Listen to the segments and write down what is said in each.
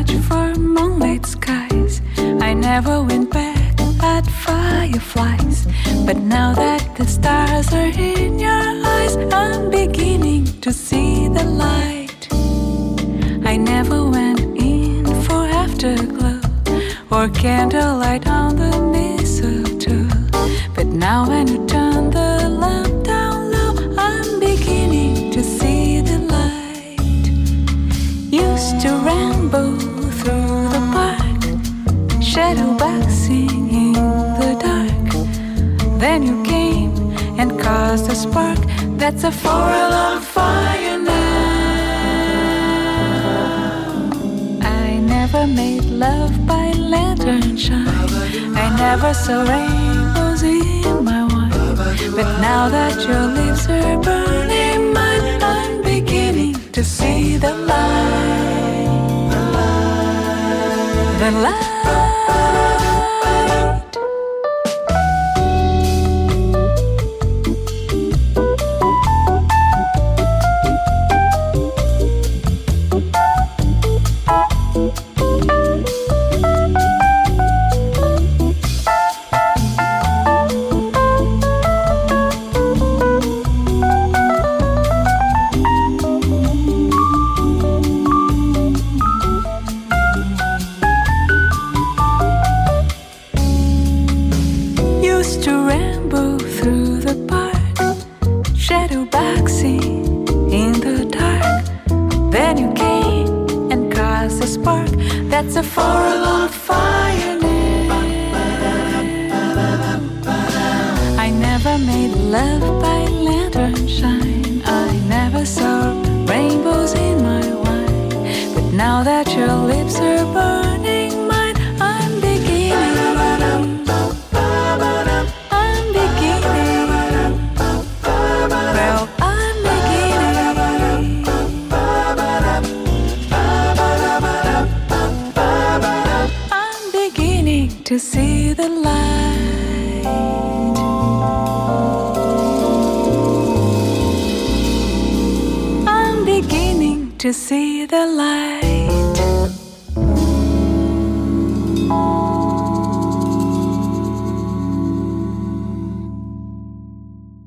much fun. never saw rainbows in my wine. But now that your leaves are burning mine, I'm beginning to see the light. The light.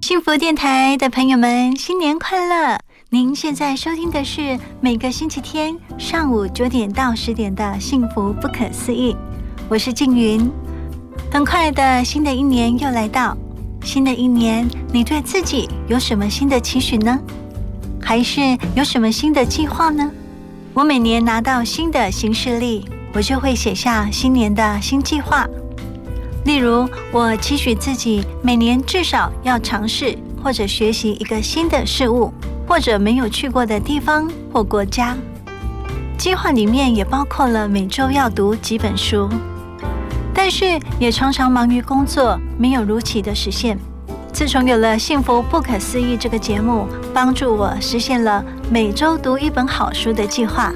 幸福电台的朋友们，新年快乐！您现在收听的是每个星期天上午九点到十点的《幸福不可思议》，我是静云。很快的新的一年又来到，新的一年，你对自己有什么新的期许呢？还是有什么新的计划呢？我每年拿到新的行事历，我就会写下新年的新计划。例如，我期许自己每年至少要尝试或者学习一个新的事物，或者没有去过的地方或国家。计划里面也包括了每周要读几本书，但是也常常忙于工作，没有如期的实现。自从有了《幸福不可思议》这个节目，帮助我实现了每周读一本好书的计划，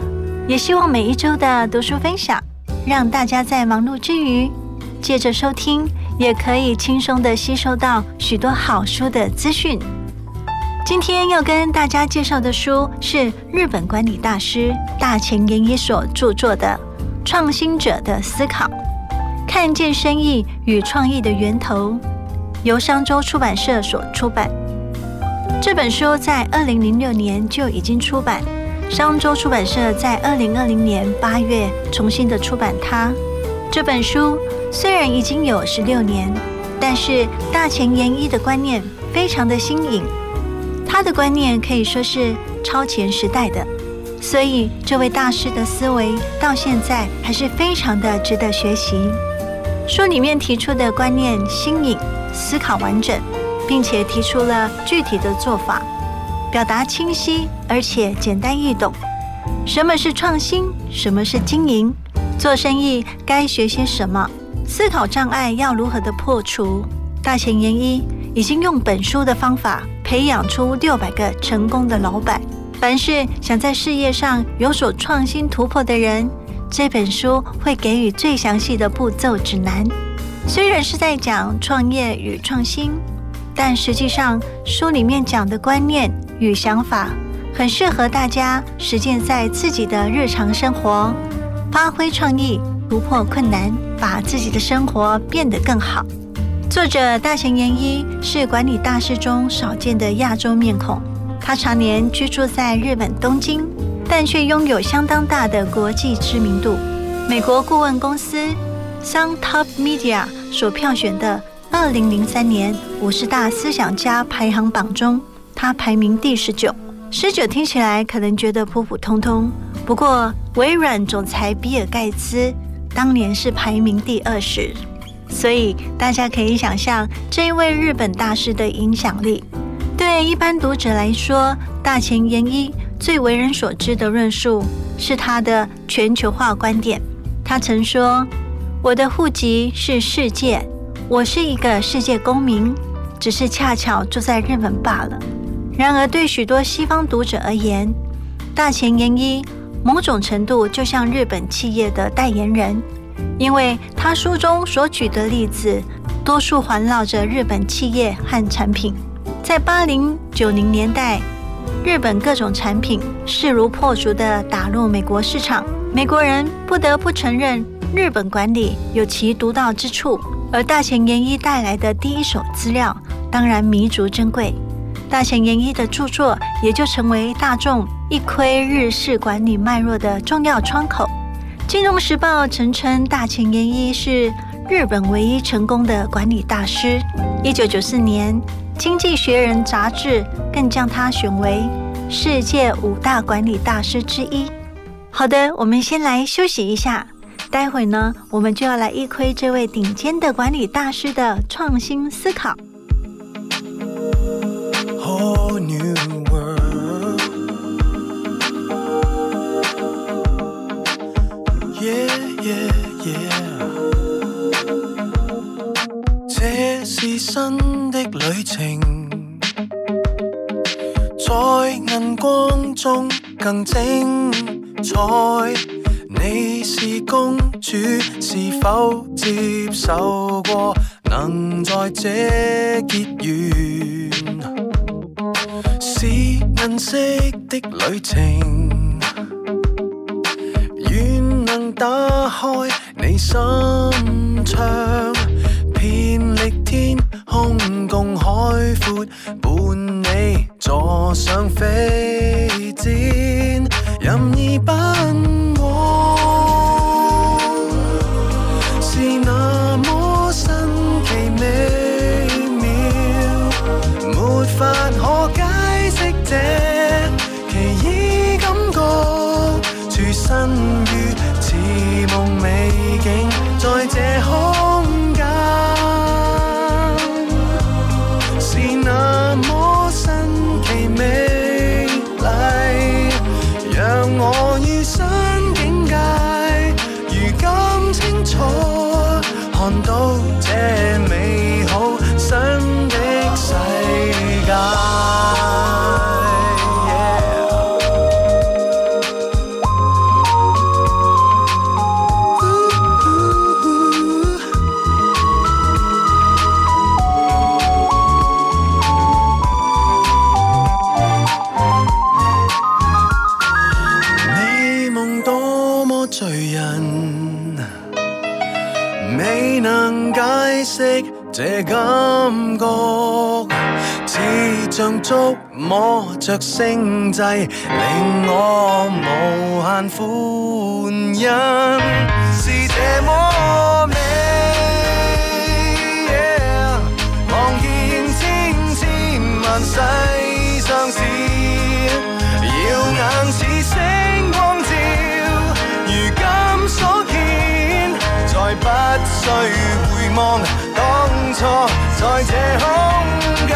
也希望每一周的读书分享，让大家在忙碌之余。借着收听，也可以轻松的吸收到许多好书的资讯。今天要跟大家介绍的书是日本管理大师大前研一所著作的《创新者的思考》，看见生意与创意的源头，由商周出版社所出版。这本书在二零零六年就已经出版，商周出版社在二零二零年八月重新的出版它。这本书。虽然已经有十六年，但是大前研一的观念非常的新颖，他的观念可以说是超前时代的，所以这位大师的思维到现在还是非常的值得学习。书里面提出的观念新颖，思考完整，并且提出了具体的做法，表达清晰而且简单易懂。什么是创新？什么是经营？做生意该学些什么？思考障碍要如何的破除？大前研一已经用本书的方法培养出六百个成功的老板。凡是想在事业上有所创新突破的人，这本书会给予最详细的步骤指南。虽然是在讲创业与创新，但实际上书里面讲的观念与想法，很适合大家实践在自己的日常生活，发挥创意，突破困难，把自己的生活变得更好。作者大前研一是管理大师中少见的亚洲面孔。他常年居住在日本东京，但却拥有相当大的国际知名度。美国顾问公司 Sun Top Media 所票选的二零零三年五十大思想家排行榜中，他排名第十九。十九听起来可能觉得普普通通，不过微软总裁比尔盖茨当年是排名第二十，所以大家可以想象这一位日本大师的影响力。对一般读者来说，大前研一最为人所知的论述是他的全球化观点。他曾说：“我的户籍是世界，我是一个世界公民，只是恰巧住在日本罢了。”然而，对许多西方读者而言，大前研一某种程度就像日本企业的代言人，因为他书中所举的例子多数环绕着日本企业和产品。在八零九零年代，日本各种产品势如破竹地打入美国市场，美国人不得不承认日本管理有其独到之处。而大前研一带来的第一手资料，当然弥足珍贵。大前研一的著作也就成为大众一窥日式管理脉络的重要窗口。金融时报曾称大前研一是日本唯一成功的管理大师。一九九四年。《经济学人》杂志更将他选为世界五大管理大师之一。好的，我们先来休息一下，待会呢，我们就要来一窥这位顶尖的管理大师的创新思考。这是新的旅程，在银光中更精彩。你是公主，是否接受过能在这结缘？是银色的旅程，愿能打开你心窗。伴你坐上飞。着星际，令我无限欢欣，是这么美。望见千千万世相似，耀眼似星光照，如今所见，再不需回。望当初在这空间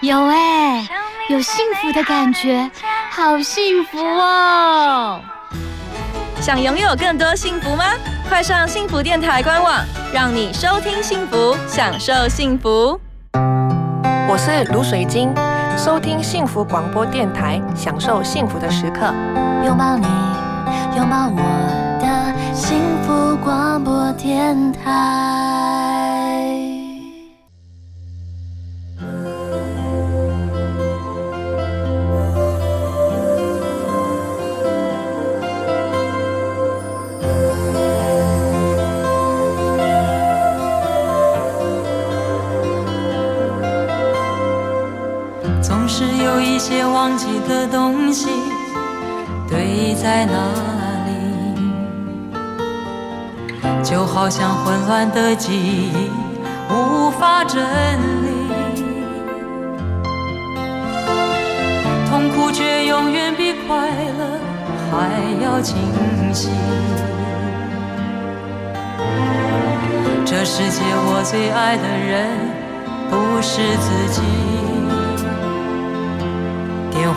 有哎，有幸福的感觉，好幸福哦！想拥有更多幸福吗？快上幸福电台官网，让你收听幸福，享受幸福。我是卢水晶，收听幸福广播电台，享受幸福的时刻。拥抱你，拥抱我的幸福广播电台。些忘记的东西堆在那里，就好像混乱的记忆无法整理，痛苦却永远比快乐还要清晰。这世界我最爱的人不是自己。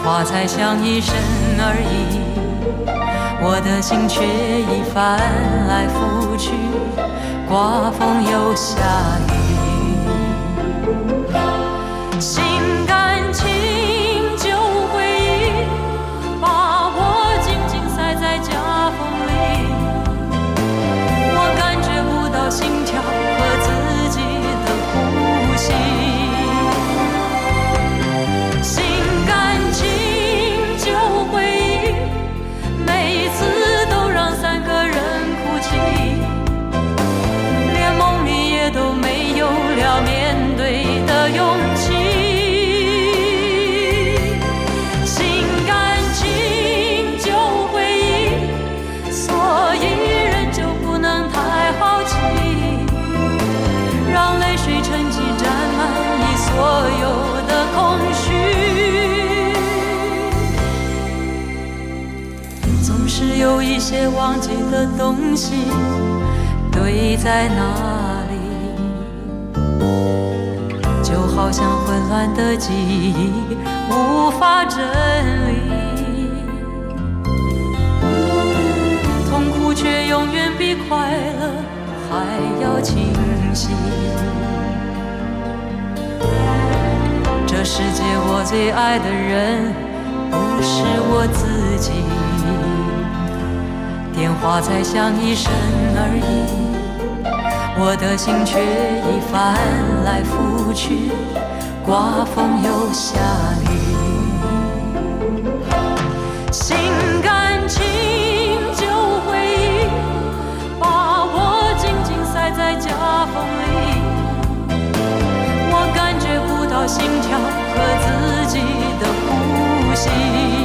花才响一声而已，我的心却已翻来覆去，刮风又下雨。心甘情旧回忆，把我紧紧塞在夹缝里，我感觉不到心跳。些忘记的东西堆在那里，就好像混乱的记忆无法整理，痛苦却永远比快乐还要清晰。这世界我最爱的人不是我自己，电话才响一声而已，我的心却已翻来覆去，刮风又下雨。心甘情旧回忆，把我紧紧塞在夹缝里。我感觉不到心跳和自己的呼吸。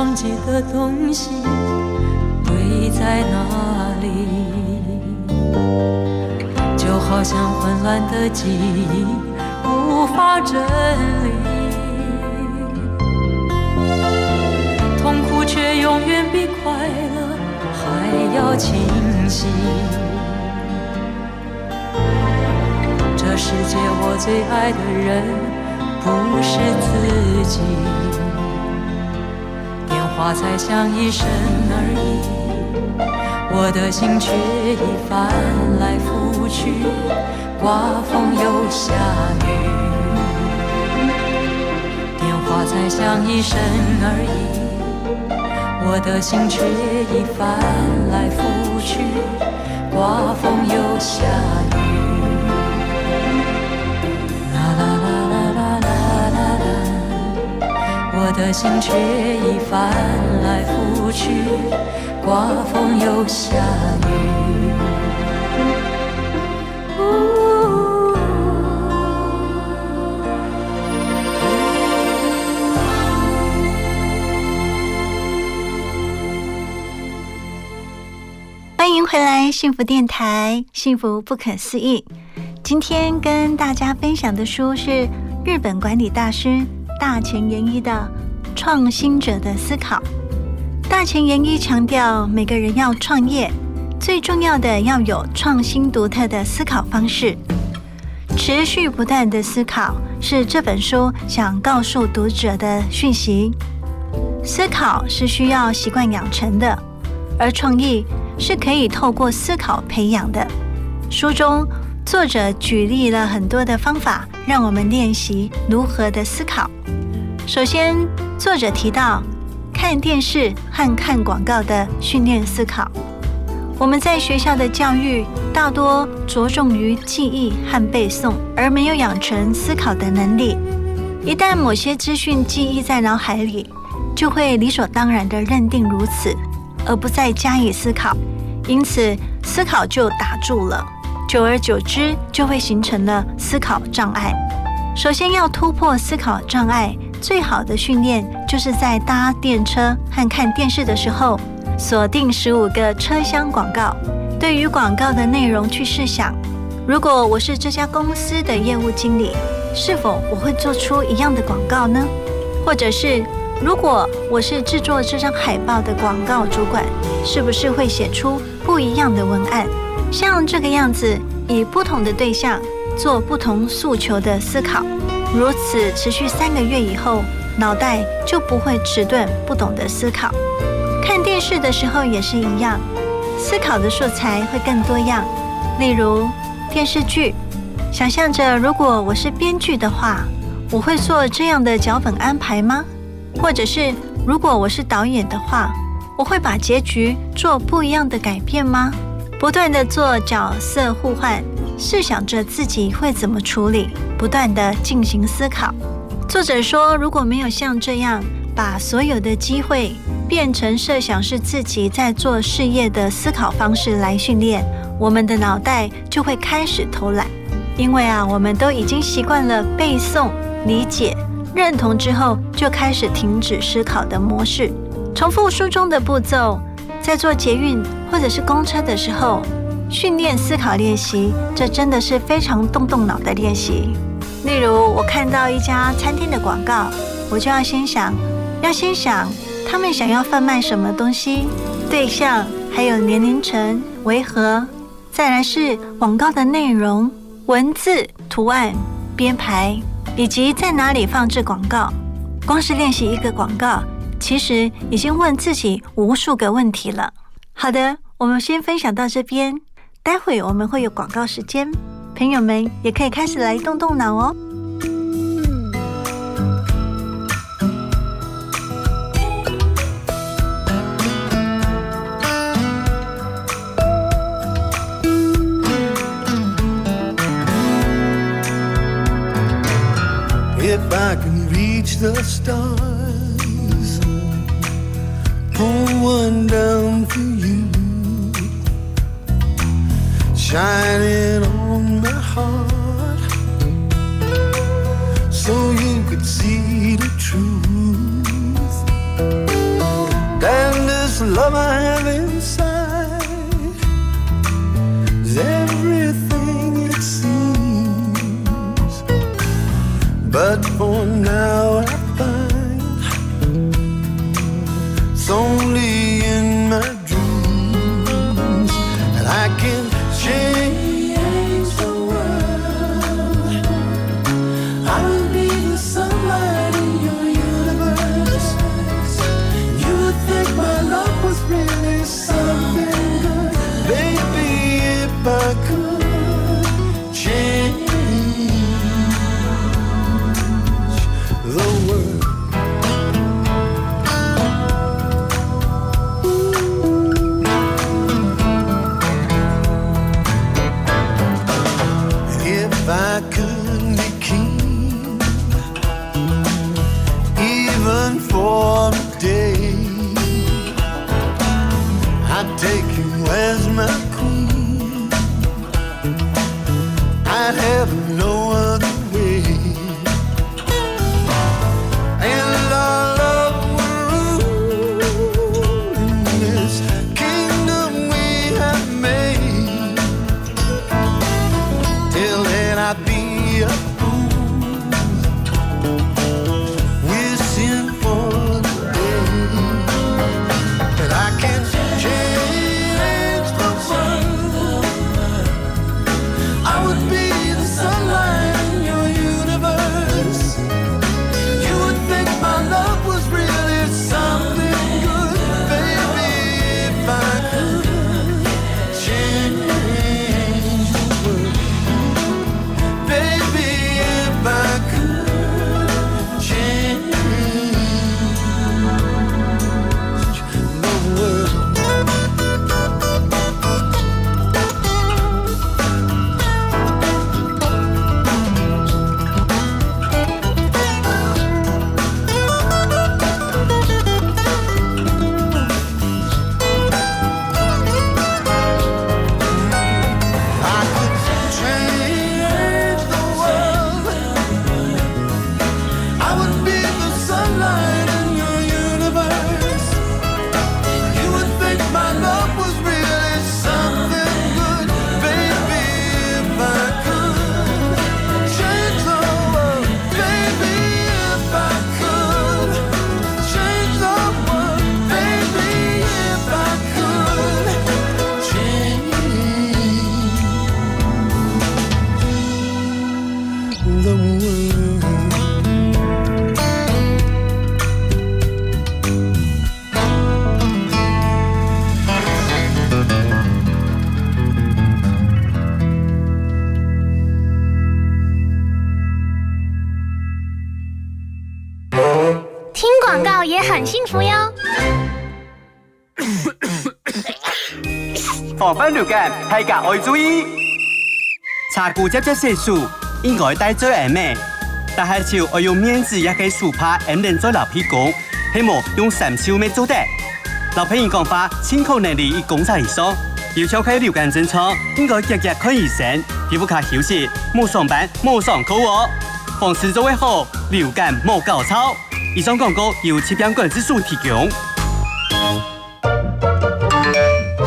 忘记的东西堆在那里，就好像混乱的记忆无法整理。痛苦却永远比快乐还要清晰。这世界我最爱的人不是自己，花才响一声而已，我的心却已翻来覆去，刮风又下雨。电话才响一声而已，我的心却已翻来覆去，刮风又下雨。的心却已翻来覆去，刮风又下雨。欢迎回来，幸福电台，幸福不可思议。今天跟大家分享的书是日本管理大师大前研一的《创新者的思考》。大前研一强调，每个人要创业，最重要的要有创新独特的思考方式。持续不断的思考是这本书想告诉读者的讯息。思考是需要习惯养成的，而创意是可以透过思考培养的。书中作者举例了很多的方法，让我们练习如何的思考。首先，作者提到看电视和看广告的训练思考。我们在学校的教育大多着重于记忆和背诵，而没有养成思考的能力。一旦某些资讯记忆在脑海里，就会理所当然地认定如此，而不再加以思考，因此思考就打住了。久而久之，就会形成了思考障碍。首先要突破思考障碍，最好的训练就是在搭电车和看电视的时候，锁定十五个车厢广告。对于广告的内容去试想，如果我是这家公司的业务经理，是否我会做出一样的广告呢？或者是如果我是制作这张海报的广告主管，是不是会写出不一样的文案？像这个样子，以不同的对象做不同诉求的思考，如此持续三个月以后，脑袋就不会迟钝，不懂得思考。看电视的时候也是一样，思考的素材会更多样。例如电视剧，想象着如果我是编剧的话，我会做这样的脚本安排吗？或者是如果我是导演的话，我会把结局做不一样的改变吗？不断的做角色互换，试想着自己会怎么处理，不断的进行思考。作者说，如果没有像这样把所有的机会变成设想是自己在做事业的思考方式来训练，我们的脑袋就会开始偷懒。因为啊，我们都已经习惯了背诵、理解、认同之后，就开始停止思考的模式，重复书中的步骤。在做捷运或者是公车的时候，训练思考练习，这真的是非常动动脑的练习。例如，我看到一家餐厅的广告，我就要先想，要先想他们想要贩卖什么东西，对象还有年龄层为何，再来是广告的内容、文字、图案、编排，以及在哪里放置广告。光是练习一个广告。其实已经问自己无数个问题了。好的，我们先分享到这边，待会我们会有广告时间，朋友们也可以开始来动动脑哦。If I can reach the stars, pull one down shining on my heart, so you could see the truth. And this love I have inside is everything it seems. But for now I find it's only 感，大家要注意。查固接觸色素應該帶最啱咩？但系潮要用面子也可以 super M 人再流屁股，希望用三超咩做得？老朋友讲法，清口能力以工作以上，要敲開流感症狀，應該日日看医生，皮肤卡休息，冇上班冇上課喎。防治做會好，流感冇搞操。以上广告由疾病管制署提供。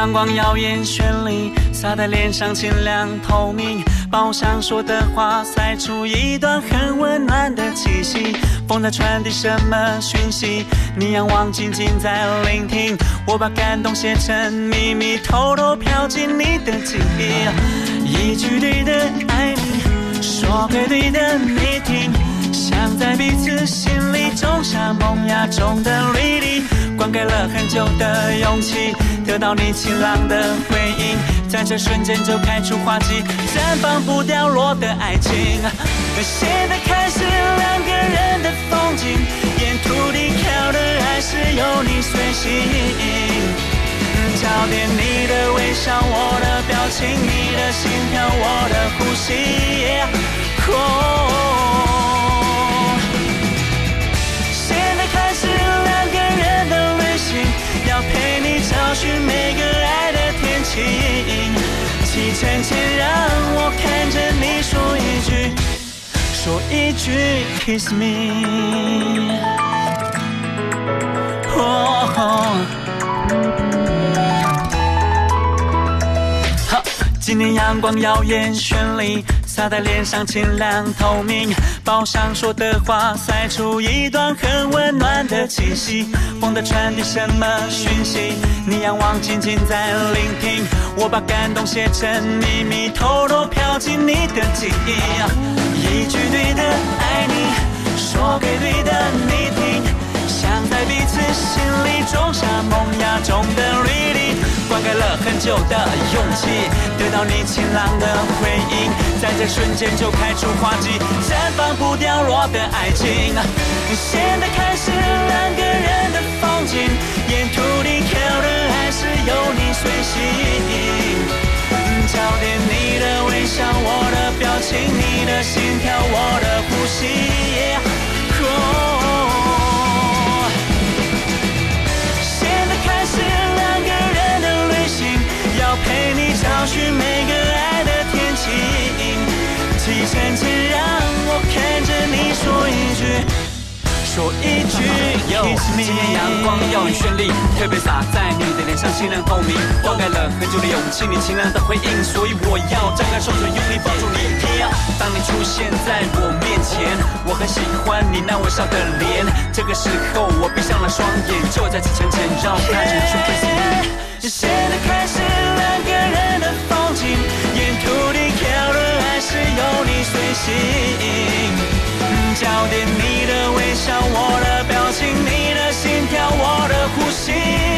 阳光耀眼绚丽，洒在脸上清凉透明，把我想说的话塞出一段很温暖的气息。风在传递什么讯息？你仰望，静静在聆听。我把感动写成秘密，偷偷飘进你的记忆。一句对的爱你，说给对的你听，想在彼此心里种下萌芽中的绿地。灌溉了很久的勇气，得到你晴朗的回应，在这瞬间就开出花季，绽放不掉落的爱情。现在开始两个人的风景，沿途地靠的还是有你随行。焦点你的微笑，我的表情，你的心跳，我的呼吸。找寻每个爱的天晴。启程前让我看着你说一句，说一句 kiss me。好，今天阳光耀眼绚丽，洒在脸上清凉透明，把我想说的话塞出一段很温暖的气息。风在传递什么讯息？你仰望，静静在聆听。我把感动写成秘密，偷偷飘进你的记忆。一句对的爱你，说给对的你听，想在彼此心里种下萌芽中的。灌溉了很久的勇气，得到你晴朗的回应，在这瞬间就开出花季，绽放不掉落的爱情。现在开始两个人的风景，沿途你靠的还是有你随行。焦点你的微笑，我的表情，你的心跳，我的呼吸。找寻每个爱的天气。启程前让我看着你说一句。说一句 kiss me，今天阳光耀眼绚丽，特别洒在你的脸上，清凉透明，灌溉了很久的勇气，你清凉的回应，所以我要张开双手，用力抱住你。当你出现在我面前，我很喜欢你那微笑的脸。这个时候我闭上了双眼，就在此前前，让我看着你说 kiss me。现在开始两个人的风景，沿途地靠的还是有你随行。焦点你的微笑，我的表情，你的心跳，我的呼吸。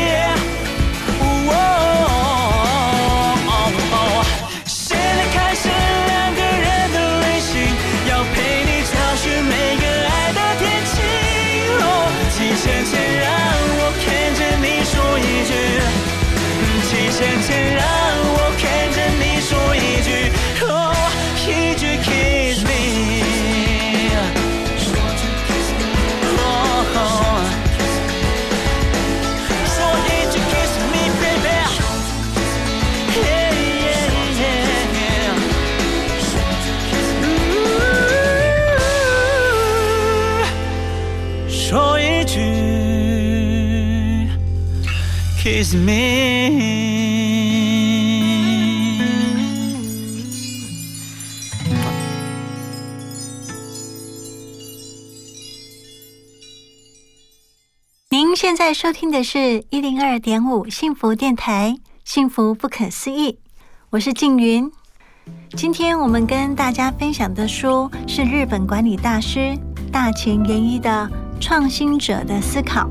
Is me。您现在收听的是一零二点五幸福电台，幸福不可思议，我是静云。今天我们跟大家分享的书是日本管理大师大前研一的《创新者的思考》。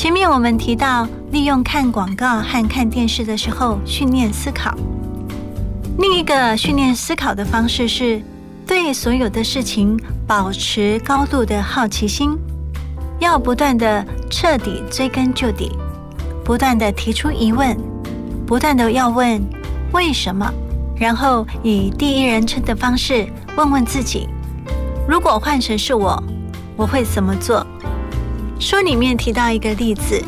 前面我们提到，利用看广告和看电视的时候训练思考。另一个训练思考的方式是对所有的事情保持高度的好奇心。要不断的彻底追根究底，不断的提出疑问，不断的要问为什么，然后以第一人称的方式问问自己：如果换成是我，我会怎么做？书里面提到一个例子，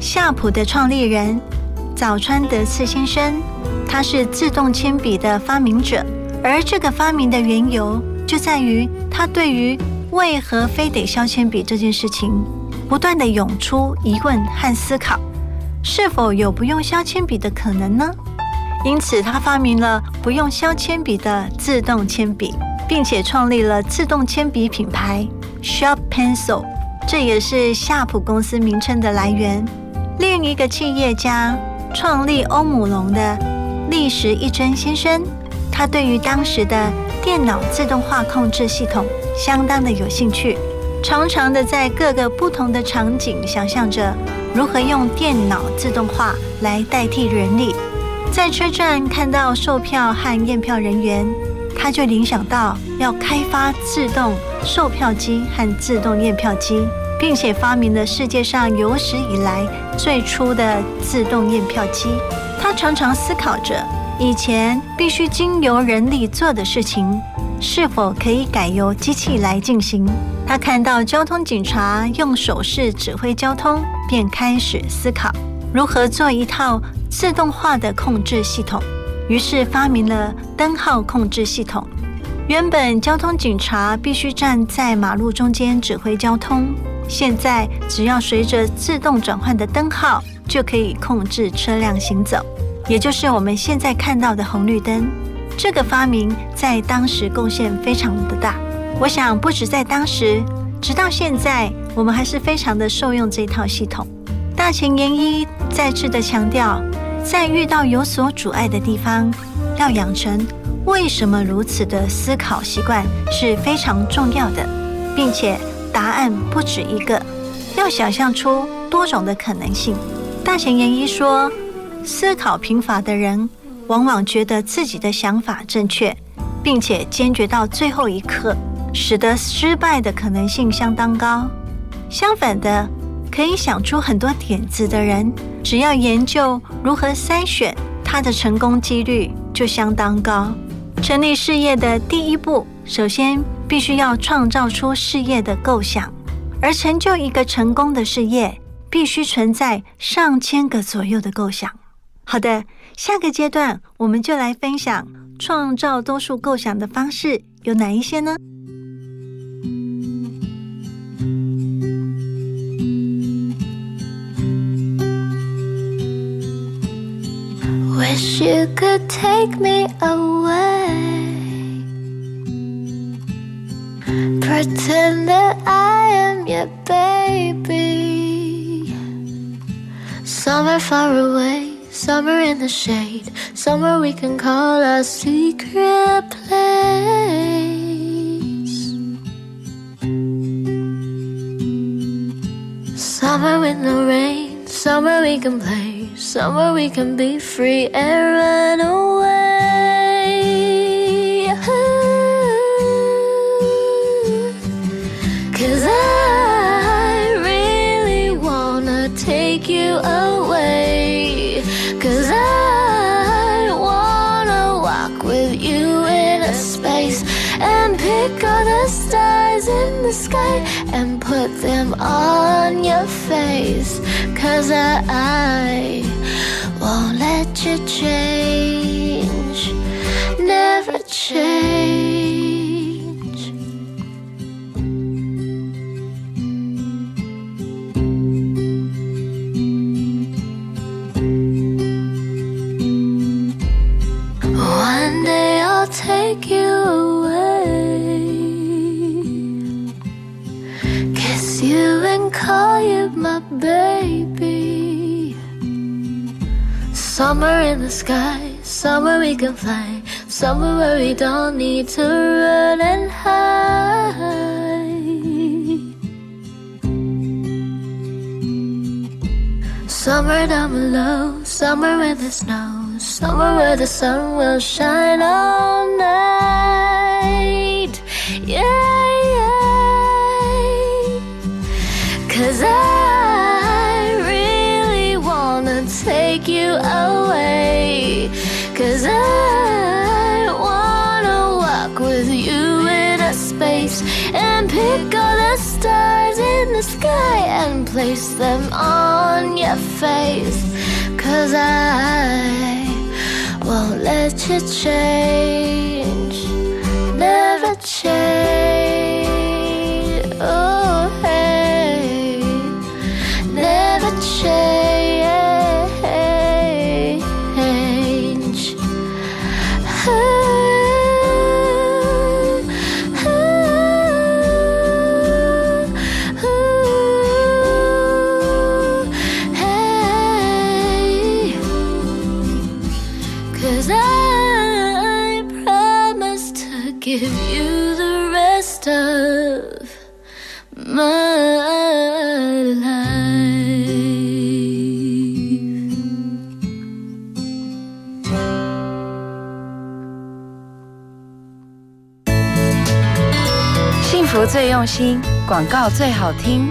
夏普的创立人早川德次先生，他是自动铅笔的发明者，而这个发明的缘由就在于他对于为何非得削铅笔这件事情，不断的涌出疑问和思考，是否有不用削铅笔的可能呢？因此，他发明了不用削铅笔的自动铅笔，并且创立了自动铅笔品牌 Sharp Pencil，这也是夏普公司名称的来源。另一个企业家创立欧姆龙的历时一真先生，他对于当时的电脑自动化控制系统相当的有兴趣，常常的在各个不同的场景想象着如何用电脑自动化来代替人力。在车站看到售票和验票人员，他就联想到要开发自动售票机和自动验票机，并且发明了世界上有史以来最初的自动验票机。他常常思考着，以前必须经由人力做的事情，是否可以改由机器来进行。他看到交通警察用手势指挥交通，便开始思考如何做一套。自动化的控制系统，于是发明了灯号控制系统。原本交通警察必须站在马路中间指挥交通，现在只要随着自动转换的灯号，就可以控制车辆行走，也就是我们现在看到的红绿灯。这个发明在当时贡献非常的大。我想，不止在当时，直到现在，我们还是非常的受用这套系统。大前研一再次的强调。在遇到有所阻碍的地方，要养成为什么如此的思考习惯是非常重要的，并且答案不止一个，要想象出多种的可能性。大贤研一说，思考贫乏的人往往觉得自己的想法正确，并且坚决到最后一刻，使得失败的可能性相当高。相反的，可以想出很多点子的人。只要研究如何筛选，他的成功几率就相当高。成立事业的第一步，首先必须要创造出事业的构想，而成就一个成功的事业，必须存在上千个左右的构想。好的，下个阶段我们就来分享创造多数构想的方式有哪一些呢？Wish you could take me away. Pretend that I am your baby. Somewhere far away, somewhere in the shade, somewhere we can call a secret place. Somewhere in the rain, somewhere we can play somewhere we can be free and run away. Cause I really wanna take you away. Cause I wanna walk with you in a space and pick all the stars in the sky and put them on your face. Cause I, I won't let you change, Somewhere in the sky, somewhere we can fly, somewhere where we don't need to run and hide. Somewhere down below, somewhere in the snow, somewhere where the sun will shine all night. Yeah. The sky and place them on your face. Cause I won't let you change, 用心，广告最好听。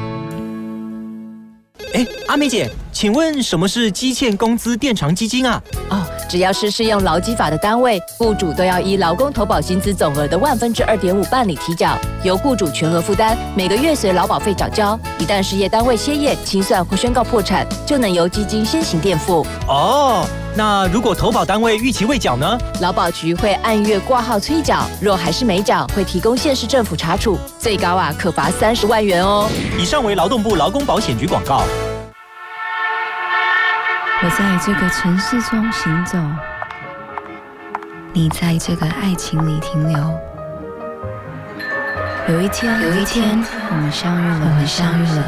哎，阿美姐，请问什么是基欠工资垫偿基金啊？哦，只要是适用劳基法的单位，雇主都要依劳工投保薪资总额的万分之二点五办理提缴，由雇主全额负担，每个月随劳保费缴交。一旦事业单位歇业、清算或宣告破产，就能由基金先行垫付。哦，那如果投保单位逾期未缴呢？劳保局会按月挂号催缴，若还是没缴，会提供县市政府查处，最高啊可罚三十万元哦。以上为劳动部劳工保险局广告。我在这个城市中行走，你在这个爱情里停留。有一天，有一天，我们相遇了，我们相遇了，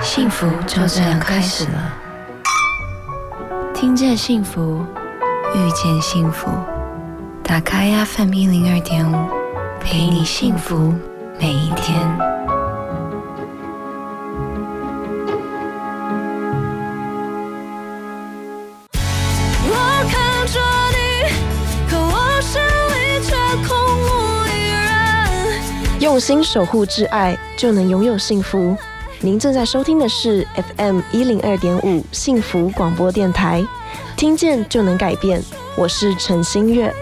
幸福就这样开始了。听见幸福，遇见幸福，打开 FM 一零二点五，陪你幸福每一天。我看着你，可我心里却空无一人。用心守护挚爱，就能拥有幸福。您正在收听的是 FM 一零二点五幸福广播电台，听见就能改变。我是陈新月。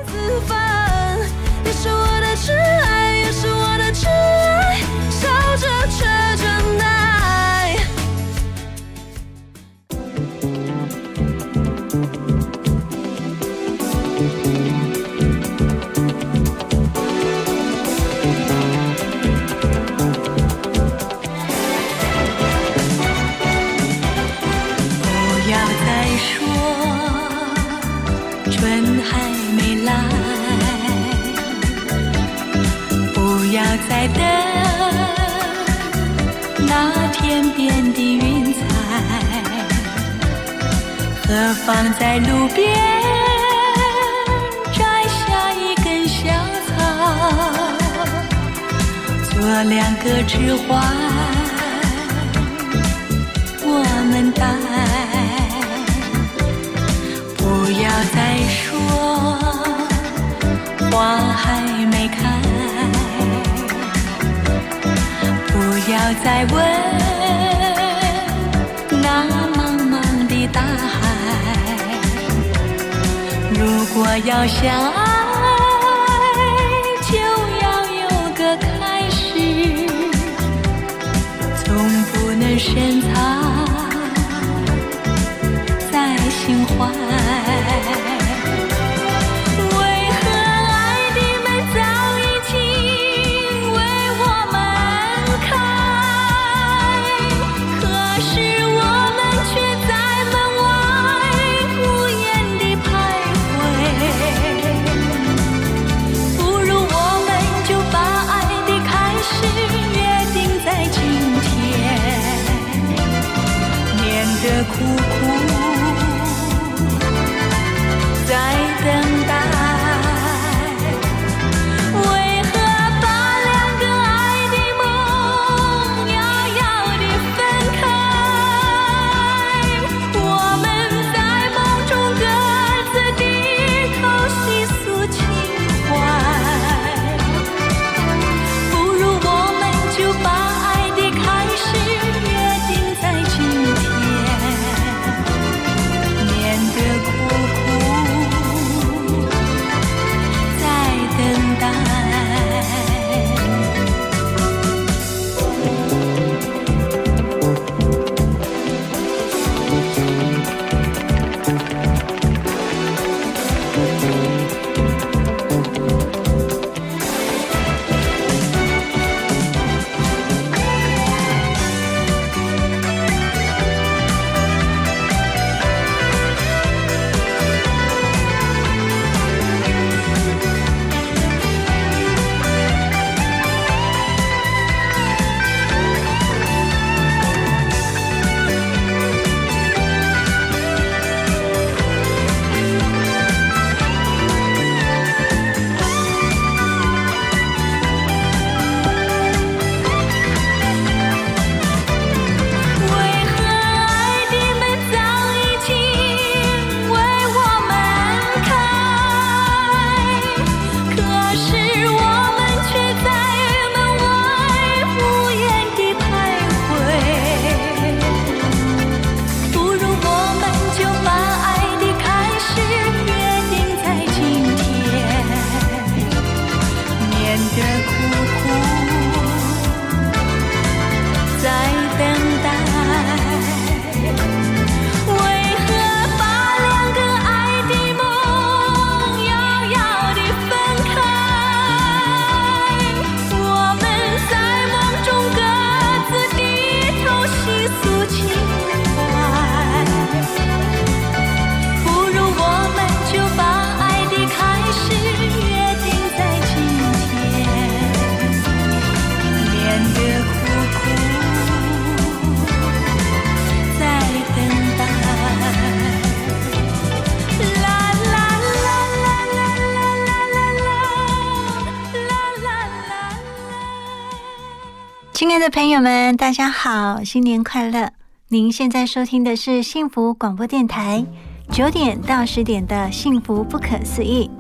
们，大家好，新年快乐！您现在收听的是幸福广播电台，九点到十点的幸福不可思议，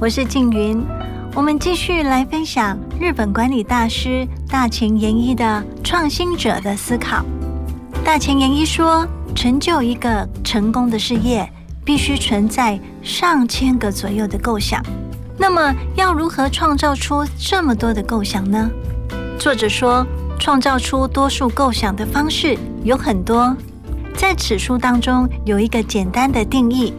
我是静云。我们继续来分享日本管理大师大前研一的创新者的思考。大前研一说，成就一个成功的事业，必须存在上千个左右的构想。那么，要如何创造出这么多的构想呢？作者说，创造出多数构想的方式有很多。在此书当中有一个简单的定义：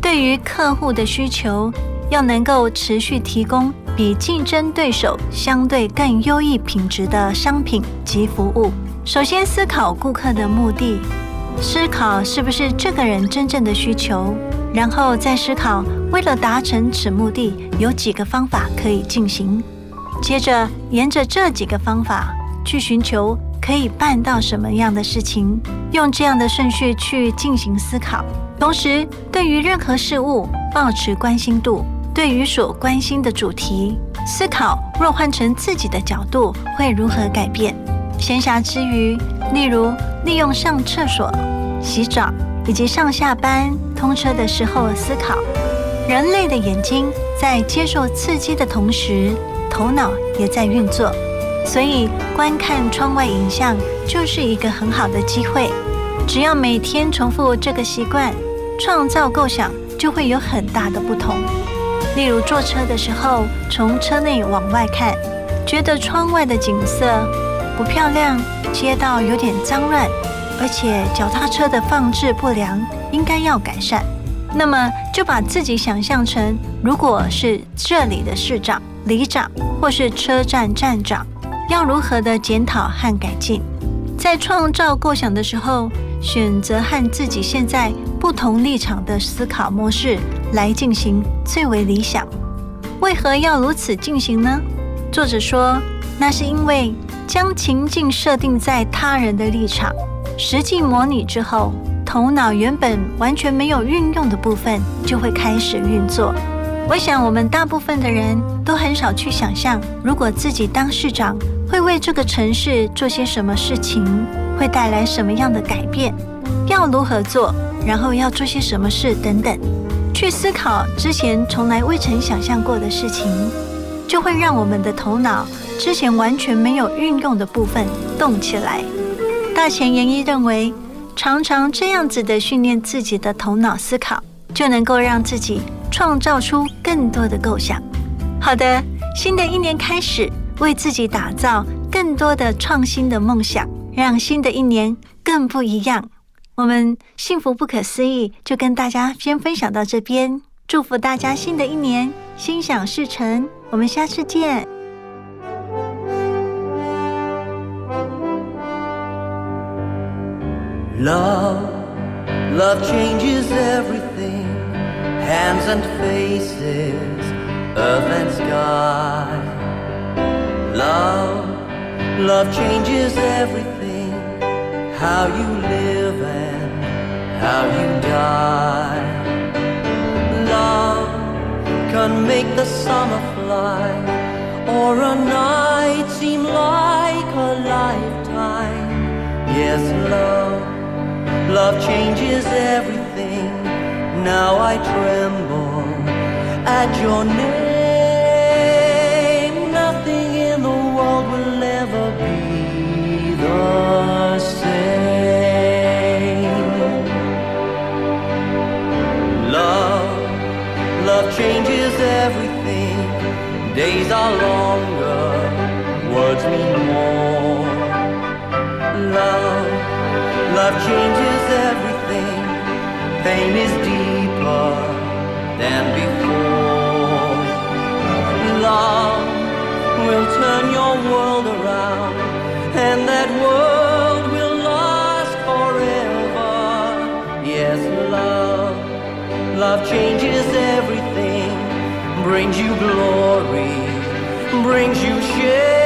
对于客户的需求，要能够持续提供比竞争对手相对更优异品质的商品及服务。首先思考顾客的目的，思考是不是这个人真正的需求，然后再思考为了达成此目的，有几个方法可以进行。接着沿着这几个方法去寻求可以办到什么样的事情，用这样的顺序去进行思考。同时，对于任何事物保持关心度，对于所关心的主题，思考若换成自己的角度会如何改变。闲暇之余，例如利用上厕所、洗澡以及上下班通车的时候思考。人类的眼睛在接受刺激的同时，头脑也在运作，所以观看窗外影像就是一个很好的机会。只要每天重复这个习惯，创造构想就会有很大的不同。例如坐车的时候，从车内往外看，觉得窗外的景色不漂亮，街道有点脏乱，而且脚踏车的放置不良，应该要改善。那么就把自己想象成，如果是这里的市长。里长或是车站站长要如何的检讨和改进？在创造构想的时候，选择和自己现在不同立场的思考模式来进行最为理想。为何要如此进行呢？作者说，那是因为将情境设定在他人的立场，实际模拟之后，头脑原本完全没有运用的部分就会开始运作。我想，我们大部分的人都很少去想象，如果自己当市长，会为这个城市做些什么事情，会带来什么样的改变，要如何做，然后要做些什么事等等，去思考之前从来未曾想象过的事情，就会让我们的头脑之前完全没有运用的部分动起来。大前研一认为，常常这样子的训练自己的头脑思考，就能够让自己。创造出更多的构想。好的，新的一年开始，为自己打造更多的创新的梦想，让新的一年更不一样。我们幸福不可思议，就跟大家先分享到这边。祝福大家新的一年心想事成。我们下次见。Love, love changes everything. hands and faces, earth and sky. Love, love changes everything, how you live and how you die. Love can make the summer fly, or a night seem like a lifetime. Yes, love, love changes everything now I tremble at your name. Days are longer, words mean more. Love, love changes everything. Pain is deeper than before. Love will turn your world around, and that world will last forever. Yes, love, love changes everything, brings you glory, brings you shame.